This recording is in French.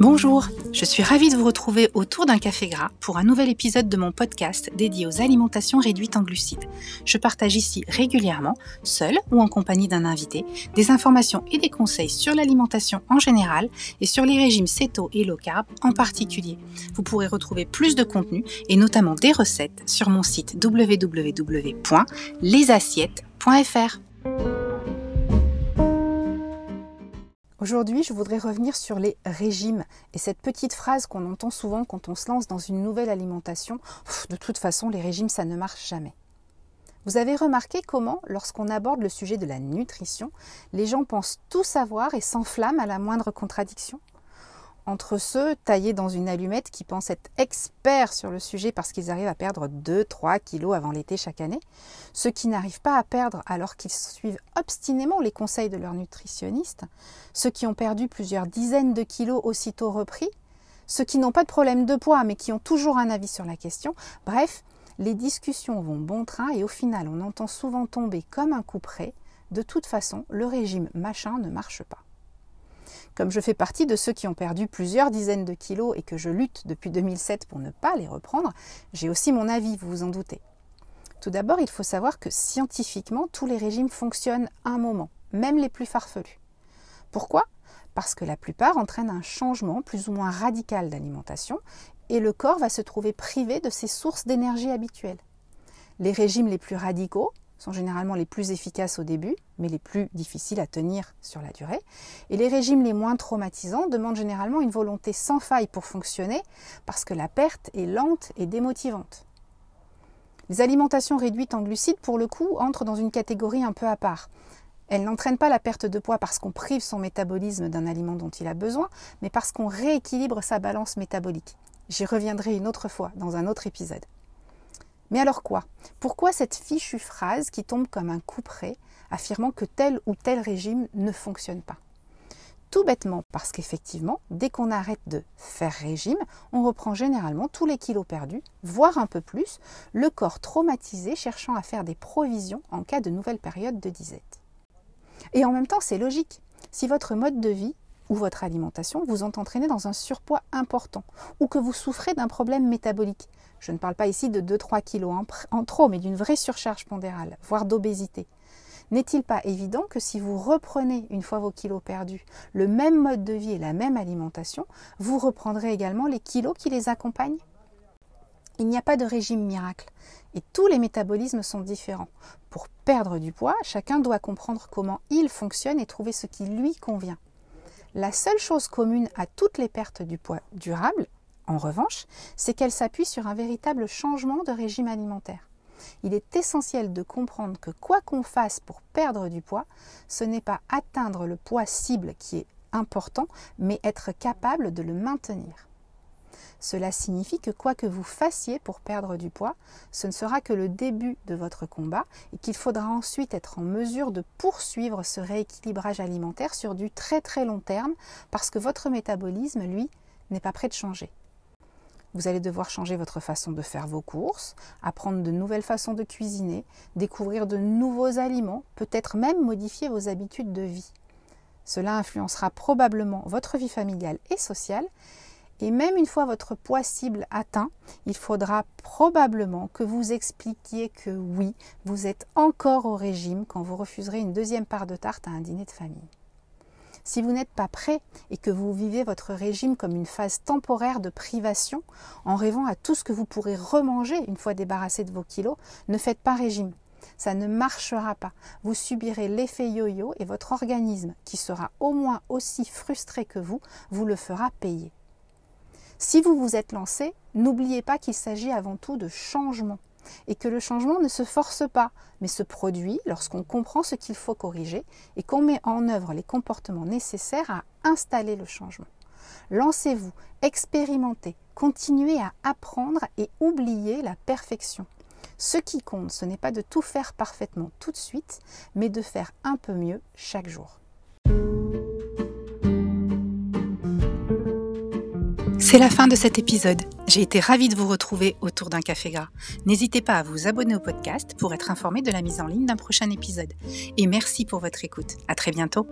Bonjour, je suis ravie de vous retrouver autour d'un café gras pour un nouvel épisode de mon podcast dédié aux alimentations réduites en glucides. Je partage ici régulièrement, seul ou en compagnie d'un invité, des informations et des conseils sur l'alimentation en général et sur les régimes céto et low carb en particulier. Vous pourrez retrouver plus de contenu et notamment des recettes sur mon site www.lesassiettes.fr. Aujourd'hui, je voudrais revenir sur les régimes et cette petite phrase qu'on entend souvent quand on se lance dans une nouvelle alimentation. de toute façon, les régimes, ça ne marche jamais. Vous avez remarqué comment, lorsqu'on aborde le sujet de la nutrition, les gens pensent tout savoir et s'enflamment à la moindre contradiction? Entre ceux taillés dans une allumette qui pensent être experts sur le sujet parce qu'ils arrivent à perdre 2-3 kilos avant l'été chaque année, ceux qui n'arrivent pas à perdre alors qu'ils suivent obstinément les conseils de leur nutritionniste, ceux qui ont perdu plusieurs dizaines de kilos aussitôt repris, ceux qui n'ont pas de problème de poids mais qui ont toujours un avis sur la question, bref, les discussions vont bon train et au final on entend souvent tomber comme un coup près, de toute façon le régime machin ne marche pas. Comme je fais partie de ceux qui ont perdu plusieurs dizaines de kilos et que je lutte depuis 2007 pour ne pas les reprendre, j'ai aussi mon avis, vous vous en doutez. Tout d'abord, il faut savoir que scientifiquement, tous les régimes fonctionnent un moment, même les plus farfelus. Pourquoi? Parce que la plupart entraînent un changement plus ou moins radical d'alimentation et le corps va se trouver privé de ses sources d'énergie habituelles. Les régimes les plus radicaux, sont généralement les plus efficaces au début, mais les plus difficiles à tenir sur la durée. Et les régimes les moins traumatisants demandent généralement une volonté sans faille pour fonctionner, parce que la perte est lente et démotivante. Les alimentations réduites en glucides, pour le coup, entrent dans une catégorie un peu à part. Elles n'entraînent pas la perte de poids parce qu'on prive son métabolisme d'un aliment dont il a besoin, mais parce qu'on rééquilibre sa balance métabolique. J'y reviendrai une autre fois dans un autre épisode. Mais alors quoi? Pourquoi cette fichue phrase qui tombe comme un coup près, affirmant que tel ou tel régime ne fonctionne pas? Tout bêtement parce qu'effectivement, dès qu'on arrête de faire régime, on reprend généralement tous les kilos perdus, voire un peu plus, le corps traumatisé cherchant à faire des provisions en cas de nouvelle période de disette. Et en même temps, c'est logique. Si votre mode de vie ou votre alimentation vous ont entraîné dans un surpoids important ou que vous souffrez d'un problème métabolique. Je ne parle pas ici de 2-3 kilos en, trop, mais d'une vraie surcharge pondérale, voire d'obésité. N'est-il pas évident que si vous reprenez, une fois vos kilos perdus, le même mode de vie et la même alimentation, vous reprendrez également les kilos qui les accompagnent? Il n'y a pas de régime miracle et tous les métabolismes sont différents. Pour perdre du poids, chacun doit comprendre comment il fonctionne et trouver ce qui lui convient. La seule chose commune à toutes les pertes du poids durables, en revanche, c'est qu'elles s'appuient sur un véritable changement de régime alimentaire. Il est essentiel de comprendre que quoi qu'on fasse pour perdre du poids, ce n'est pas atteindre le poids cible qui est important, mais être capable de le maintenir. Cela signifie que quoi que vous fassiez pour perdre du poids, ce ne sera que le début de votre combat et qu'il faudra ensuite être en mesure de poursuivre ce rééquilibrage alimentaire sur du très très long terme parce que votre métabolisme, lui, n'est pas prêt de changer. Vous allez devoir changer votre façon de faire vos courses, apprendre de nouvelles façons de cuisiner, découvrir de nouveaux aliments, peut-être même modifier vos habitudes de vie. Cela influencera probablement votre vie familiale et sociale et même une fois votre poids cible atteint, il faudra probablement que vous expliquiez que oui, vous êtes encore au régime quand vous refuserez une deuxième part de tarte à un dîner de famille. Si vous n'êtes pas prêt et que vous vivez votre régime comme une phase temporaire de privation, en rêvant à tout ce que vous pourrez remanger une fois débarrassé de vos kilos, ne faites pas régime. Ça ne marchera pas. Vous subirez l'effet yo-yo et votre organisme, qui sera au moins aussi frustré que vous, vous le fera payer. Si vous vous êtes lancé, n'oubliez pas qu'il s'agit avant tout de changement et que le changement ne se force pas, mais se produit lorsqu'on comprend ce qu'il faut corriger et qu'on met en œuvre les comportements nécessaires à installer le changement. Lancez-vous, expérimentez, continuez à apprendre et oubliez la perfection. Ce qui compte, ce n'est pas de tout faire parfaitement tout de suite, mais de faire un peu mieux chaque jour. C'est la fin de cet épisode. J'ai été ravie de vous retrouver autour d'un café gras. N'hésitez pas à vous abonner au podcast pour être informé de la mise en ligne d'un prochain épisode. Et merci pour votre écoute. À très bientôt.